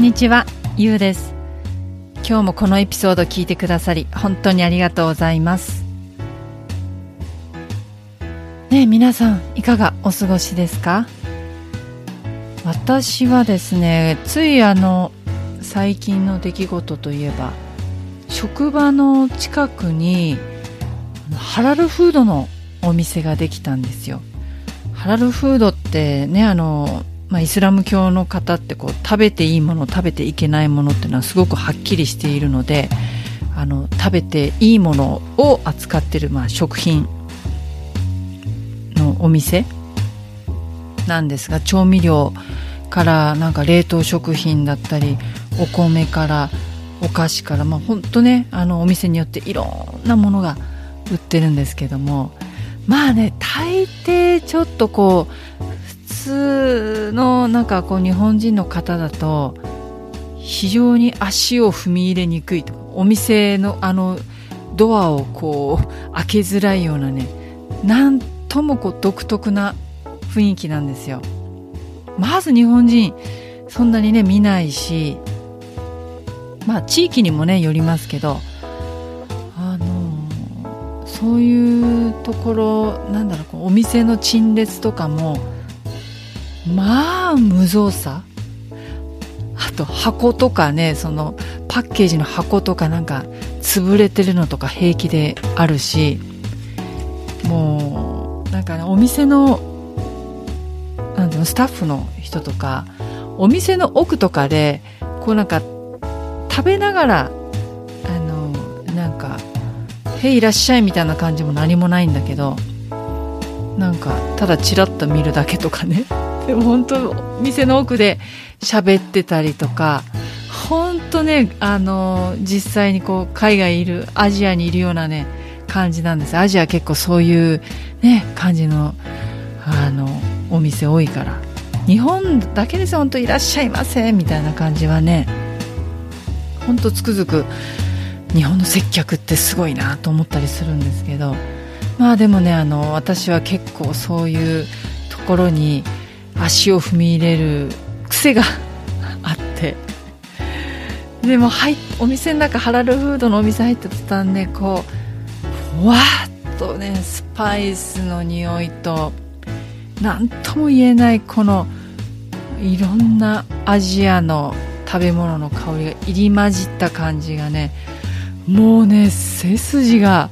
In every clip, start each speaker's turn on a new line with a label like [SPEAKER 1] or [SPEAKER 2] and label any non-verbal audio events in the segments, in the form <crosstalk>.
[SPEAKER 1] んにちは、ゆうです。今日もこのエピソード聞いてくださり本当にありがとうございます。ねえ皆さんいかがお過ごしですか？私はですねついあの最近の出来事といえば職場の近くにハラルフードのお店ができたんですよ。ハラルフードってねあのまあ、イスラム教の方ってこう食べていいもの食べていけないものっていうのはすごくはっきりしているのであの食べていいものを扱ってる、まあ、食品のお店なんですが調味料からなんか冷凍食品だったりお米からお菓子からまあ本当ねあのお店によっていろんなものが売ってるんですけどもまあね大抵ちょっとこう通のなんかこう日本人の方だと非常に足を踏み入れにくいとお店のあのドアをこう開けづらいようなねなんともこう独特な雰囲気なんですよ。まず日本人そんなにね見ないしまあ地域にもねよりますけどあのそういうところなんだろうお店の陳列とかもまあ無造作。あと箱とかねそのパッケージの箱とかなんか潰れてるのとか平気であるしもうなんかねお店のなていうのスタッフの人とかお店の奥とかでこうなんか食べながらあのなんか「へいいらっしゃい」みたいな感じも何もないんだけどなんかただチラッと見るだけとかね。でも本当店の奥で喋ってたりとか本当ねあの実際にこう海外いるアジアにいるようなね感じなんです。アジア結構そういうね感じのあのお店多いから。日本だけですよ本当いらっしゃいませみたいな感じはね本当つくづく日本の接客ってすごいなと思ったりするんですけど。まあでもねあの私は結構そういうところに足を踏み入れる癖が <laughs> あって。でも入お店の中ハラルフードのお店入った途端ねこうふわっとねスパイスの匂いと何とも言えないこのいろんなアジアの食べ物の香りが入り混じった感じがねもうね背筋が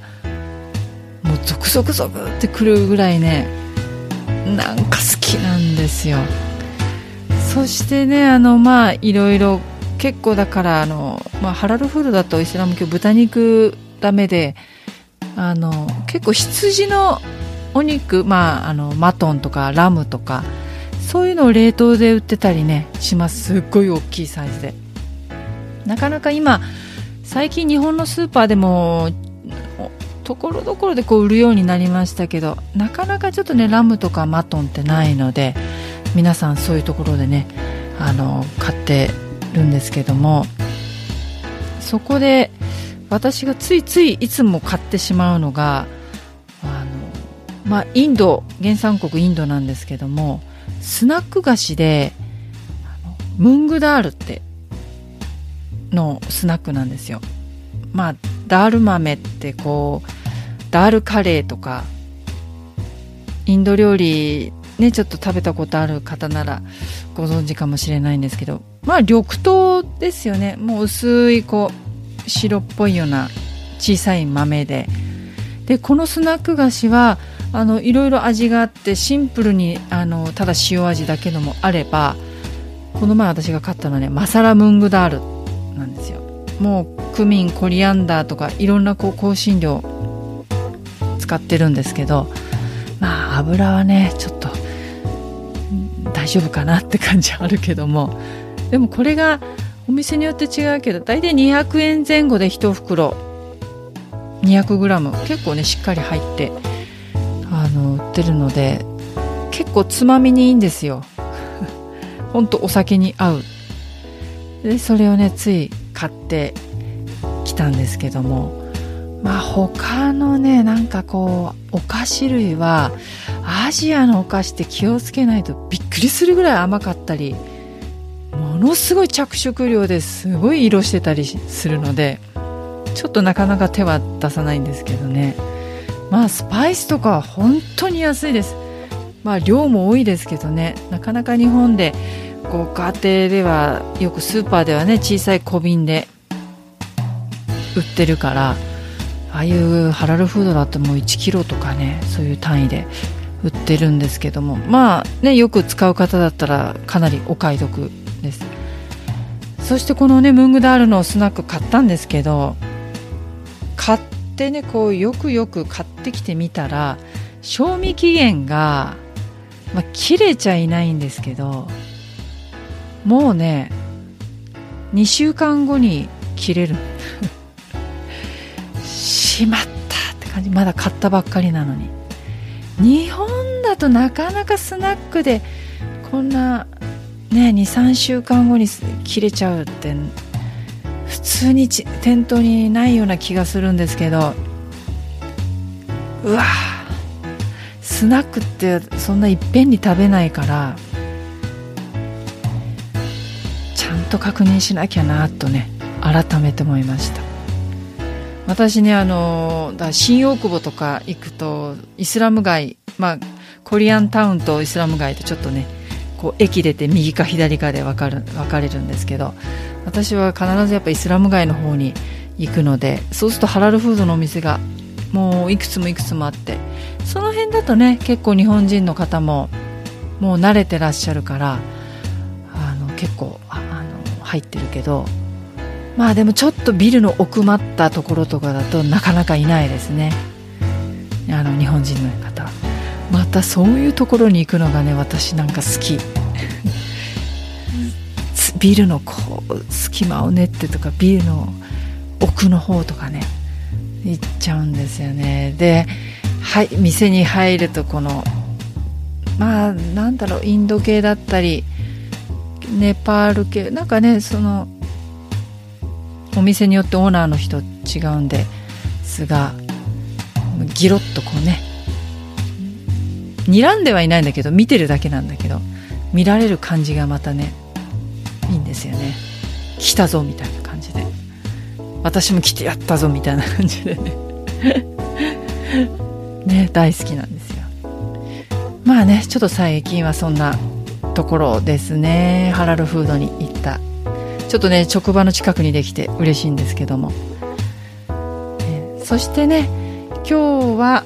[SPEAKER 1] もうゾクゾクゾクってくるぐらいねなんか好きなんですよ。そしてねあのまあいろいろ結構だからあの、まあ、ハラルフードだとイスラム教豚肉ダメであの結構羊のお肉、まあ、あのマトンとかラムとかそういうのを冷凍で売ってたりねします。すっごい大きいサイズで。なかなか今最近日本のスーパーでもところどころでこう売るようになりましたけどなかなかちょっとねラムとかマトンってないので皆さんそういうところでねあの買ってるんですけどもそこで私がついついいつも買ってしまうのがあの、まあ、インド原産国インドなんですけどもスナック菓子でムングダールってのスナックなんですよ。まあダール豆ってこうダールカレーとかインド料理ねちょっと食べたことある方ならご存知かもしれないんですけどまあ緑豆ですよね。もう薄いこう白っぽいような小さい豆で。でこのスナック菓子はあのいろいろ味があってシンプルにあのただ塩味だけのもあればこの前私が買ったのはねマサラムングダールなんですよ。もうクミンコリアンダーとかいろんなこう香辛料使ってるんですけどまあ油はねちょっと大丈夫かなって感じあるけどもでもこれがお店によって違うけど大体200円前後で1袋 200g 結構ねしっかり入ってあの売ってるので結構つまみにいいんですよ。ほんとお酒に合う。でそれをねつい買ってきたんですけどもまあ他のねなんかこうお菓子類はアジアのお菓子って気をつけないとびっくりするぐらい甘かったりものすごい着色料ですごい色してたりするのでちょっとなかなか手は出さないんですけどね。まあスパイスとかは本当に安いです。まあ量も多いですけどね。なかなか日本でこう家庭ではよくスーパーではね小さい小瓶で売ってるから。ああいうハラルフードだともう1キロとかねそういう単位で売ってるんですけどもまあねよく使う方だったらかなりお買い得です。そしてこのねムングダールのスナック買ったんですけど買ってねこうよくよく買ってきてみたら賞味期限が、まあ、切れちゃいないんですけどもうね2週間後に切れる。しまったって感じ。まだ買ったばっかりなのに。日本だとなかなかスナックでこんなね23週間後に切れちゃうって普通に店頭にないような気がするんですけどうわスナックってそんないっぺんに食べないからちゃんと確認しなきゃなとね改めて思いました。私ねあのだ新大久保とか行くとイスラム街まあコリアンタウンとイスラム街でちょっとねこう駅出て右か左かで分かる分かれるんですけど私は必ずやっぱイスラム街の方に行くのでそうするとハラルフードのお店がもういくつもいくつもあってその辺だとね結構日本人の方ももう慣れてらっしゃるからあの結構あの入ってるけどまあでもちょっとビルの奥まったところとかだとなかなかいないですね。あの日本人の方。またそういうところに行くのがね私なんか好き。<laughs> ビルのこう隙間を練ってとかビルの奥の方とかね行っちゃうんですよね。ではい店に入るとこのまあなんだろうインド系だったりネパール系なんかねそのお店によってオーナーの人違うんですがギロッとこうね睨んではいないんだけど見てるだけなんだけど見られる感じがまたねいいんですよね。来たぞみたいな感じで。私も来てやったぞみたいな感じでね。<laughs> ね大好きなんですよ。まあねちょっと最近はそんなところですね。ハラルフードに行ったちょっとね職場の近くにできて嬉しいんですけども、えそしてね今日は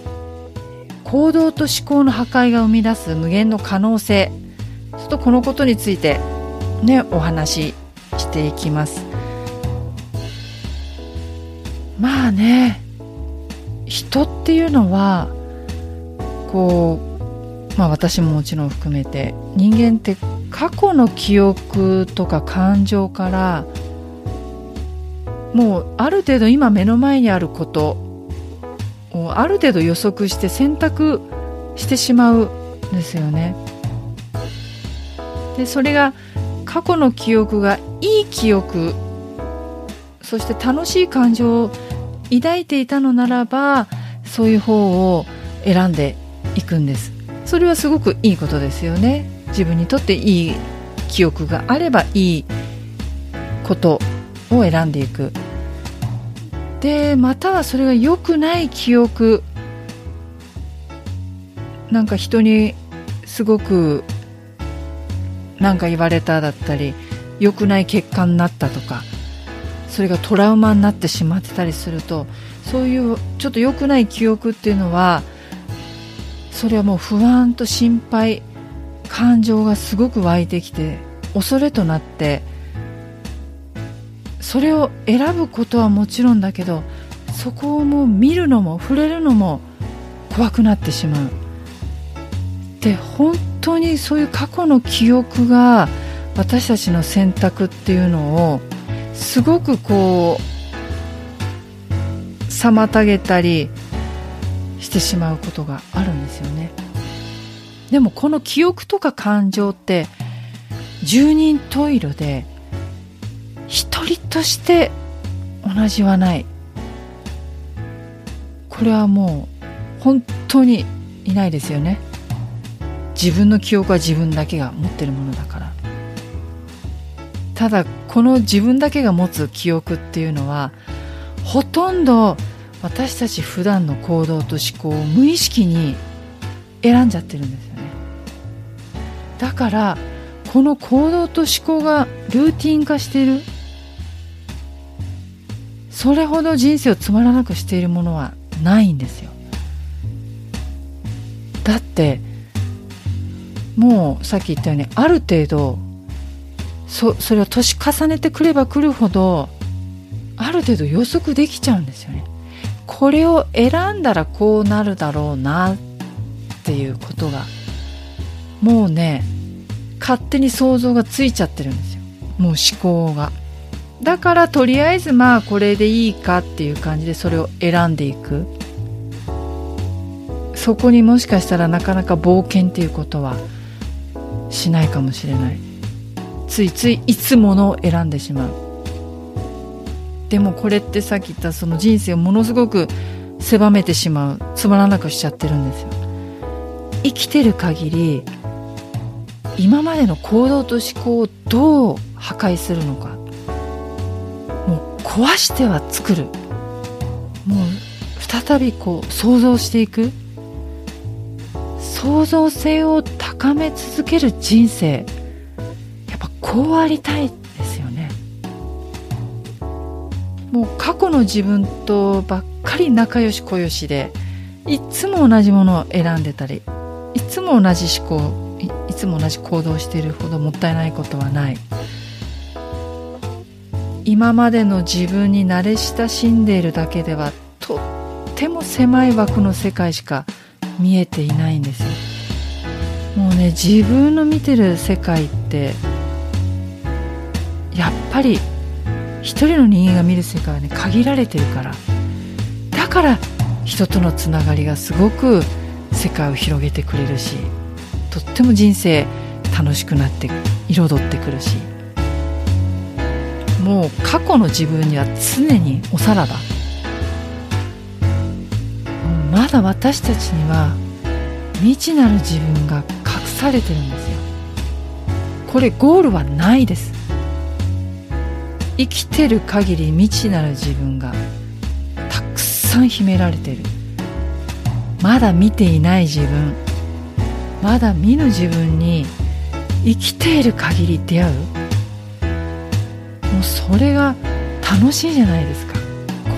[SPEAKER 1] 行動と思考の破壊が生み出す無限の可能性。ちょっとこのことについてねお話ししていきます。まあね人っていうのはこうまあ私ももちろん含めて人間って過去の記憶とか感情からもうある程度今目の前にあることをある程度予測して選択してしまうんですよね。でそれが過去の記憶がいい記憶そして楽しい感情を抱いていたのならばそういう方を選んでいくんですそれはすごくいいことですよね自分にとっていい記憶があればいいことを選んでいく。でまたはそれが良くない記憶。なんか人にすごく何か言われただったり良くない結果になったとかそれがトラウマになってしまってたりするとそういうちょっと良くない記憶っていうのはそれはもう不安と心配感情がすごく湧いてきて恐れとなってそれを選ぶことはもちろんだけどそこをもう見るのも触れるのも怖くなってしまう。で本当にそういう過去の記憶が私たちの選択っていうのをすごくこう妨げたりしてしまうことがあるんですよね。でもこの記憶とか感情って十人十色で一人として同じはない。これはもう本当にいないですよね。自分の記憶は自分だけが持ってるものだから。ただこの自分だけが持つ記憶っていうのはほとんど私たち普段の行動と思考を無意識に選んじゃってるんです。だからこの行動と思考がルーティン化している。それほど人生をつまらなくしているものはないんですよ。だってもうさっき言ったようにある程度そそれを年重ねてくればくるほどある程度予測できちゃうんですよね。これを選んだらこうなるだろうなっていうことがもうね勝手に想像がついちゃってるんですよ。もう思考が。だからとりあえずまあこれでいいかっていう感じでそれを選んでいく。そこにもしかしたらなかなか冒険っていうことはしないかもしれない。ついついいつものを選んでしまう。でもこれってさっき言ったその人生をものすごく狭めてしまう。つまらなくしちゃってるんですよ。生きてる限り今までの行動と思考をどう破壊するのか。もう壊しては作る。もう再びこう想像していく。創造性を高め続ける人生。やっぱこうありたいですよね。もう過去の自分とばっかり仲良し小良しでいつも同じものを選んでたりいつも同じ思考いつも同じ行動しているほどもったいないことはない。今までの自分に慣れ親しんでいるだけではとっても狭い枠の世界しか見えていないんですよ。もうね自分の見てる世界ってやっぱり一人の人間が見る世界はね限られてるから。だから人とのつながりがすごく世界を広げてくれるし。とっても人生楽しくなって彩ってくるしもう過去の自分には常におさらばまだ私たちには未知なる自分が隠されてるんですよ。これゴールはないです。生きてる限り未知なる自分がたくさん秘められてる。まだ見ていない自分。まだ見ぬ自分に生きている限り出会う？もうそれが楽しいじゃないですか。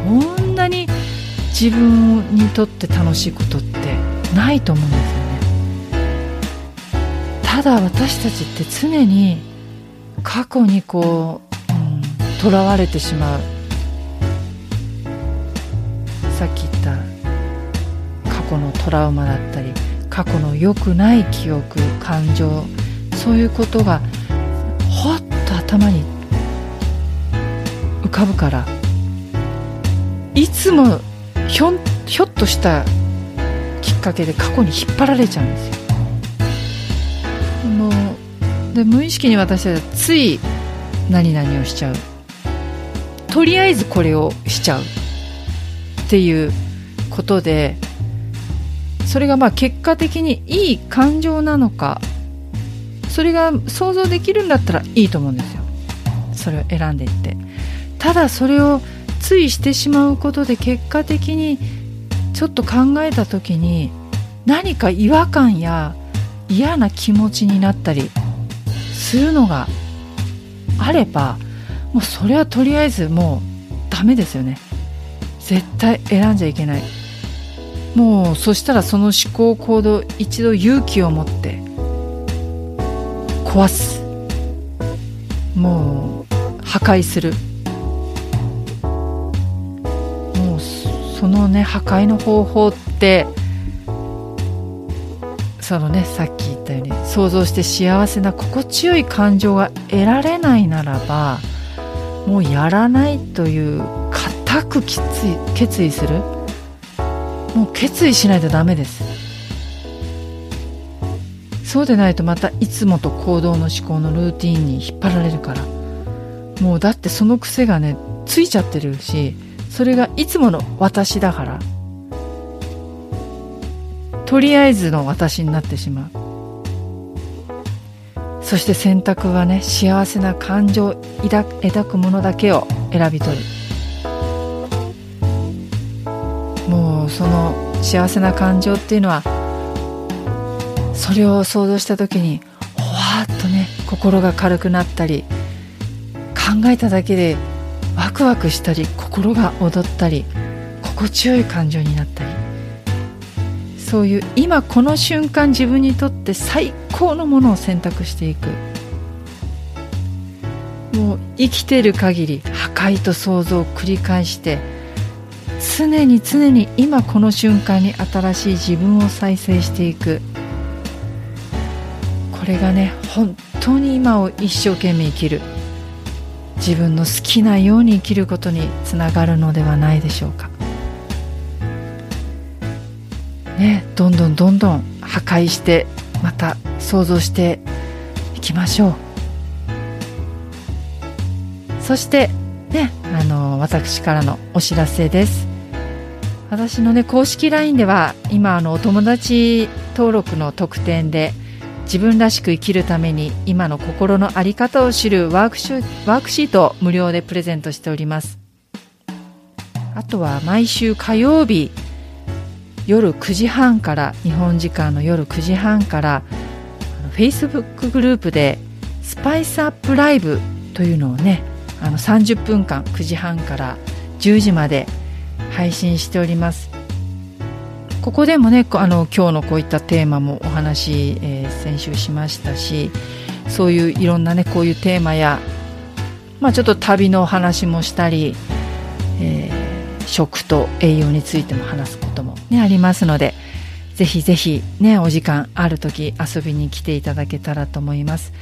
[SPEAKER 1] こんなに自分にとって楽しいことってないと思うんですよね。ただ私たちって常に過去にこうとら、うん、われてしまう。さっき言った過去のトラウマだったり過去の良くない記憶感情そういうことがほっと頭に浮かぶからいつもひょひょっとしたきっかけで過去に引っ張られちゃうんですよ。もうで無意識に私はつい何々をしちゃうとりあえずこれをしちゃうっていうことでそれがまあ結果的にいい感情なのかそれが想像できるんだったらいいと思うんですよ。それを選んでいって。ただそれをついしてしまうことで結果的にちょっと考えた時に何か違和感や嫌な気持ちになったりするのがあればもうそれはとりあえずもうダメですよね。絶対選んじゃいけない。もうそしたらその思考行動一度勇気を持って壊すもう破壊する。もうそのね破壊の方法ってそのねさっき言ったように想像して幸せな心地よい感情が得られないならばもうやらないという固く決意決意する。もう決意しないとダメです。そうでないとまたいつもと行動の思考のルーティンに引っ張られるから。もうだってその癖がねついちゃってるしそれがいつもの私だから。とりあえずの私になってしまう。そして選択はね幸せな感情を抱くものだけを選び取る。その幸せな感情っていうのはそれを想像した時にほわっとね心が軽くなったり考えただけでワクワクしたり心が踊ったり心地よい感情になったり。そういう今この瞬間自分にとって最高のものを選択していく。もう生きてる限り破壊と想像を繰り返して常に常に今この瞬間に新しい自分を再生していく。これがね本当に今を一生懸命生きる。自分の好きなように生きることにつながるのではないでしょうか。ね、どんどんどんどん破壊してまた想像していきましょう。そしてねあの私からのお知らせです。私のね公式 LINE では今あのお友達登録の特典で自分らしく生きるために今の心の在り方を知るワークシワークシートを無料でプレゼントしております。あとは毎週火曜日夜9時半から日本時間の夜9時半からフェイスブックグループでスパイスアップライブというのをねあの30分間9時半から10時まで配信しております。ここでもねあの今日のこういったテーマもお話、えー、先週しましたしそういういろんなねこういうテーマや、まあ、ちょっと旅のお話もしたり、えー、食と栄養についても話すことも、ね、ありますのでぜひぜひねお時間ある時遊びに来ていただけたらと思います。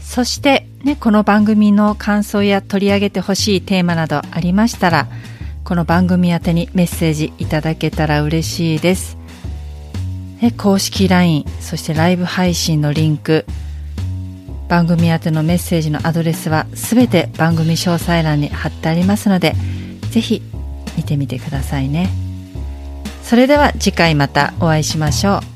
[SPEAKER 1] そしてねこの番組の感想や取り上げてほしいテーマなどありましたらこの番組宛てにメッセージいただけたら嬉しいです。公式 LINE、そしてライブ配信のリンク、番組宛てのメッセージのアドレスはすべて番組詳細欄に貼ってありますので、ぜひ見てみてくださいね。それでは次回またお会いしましょう。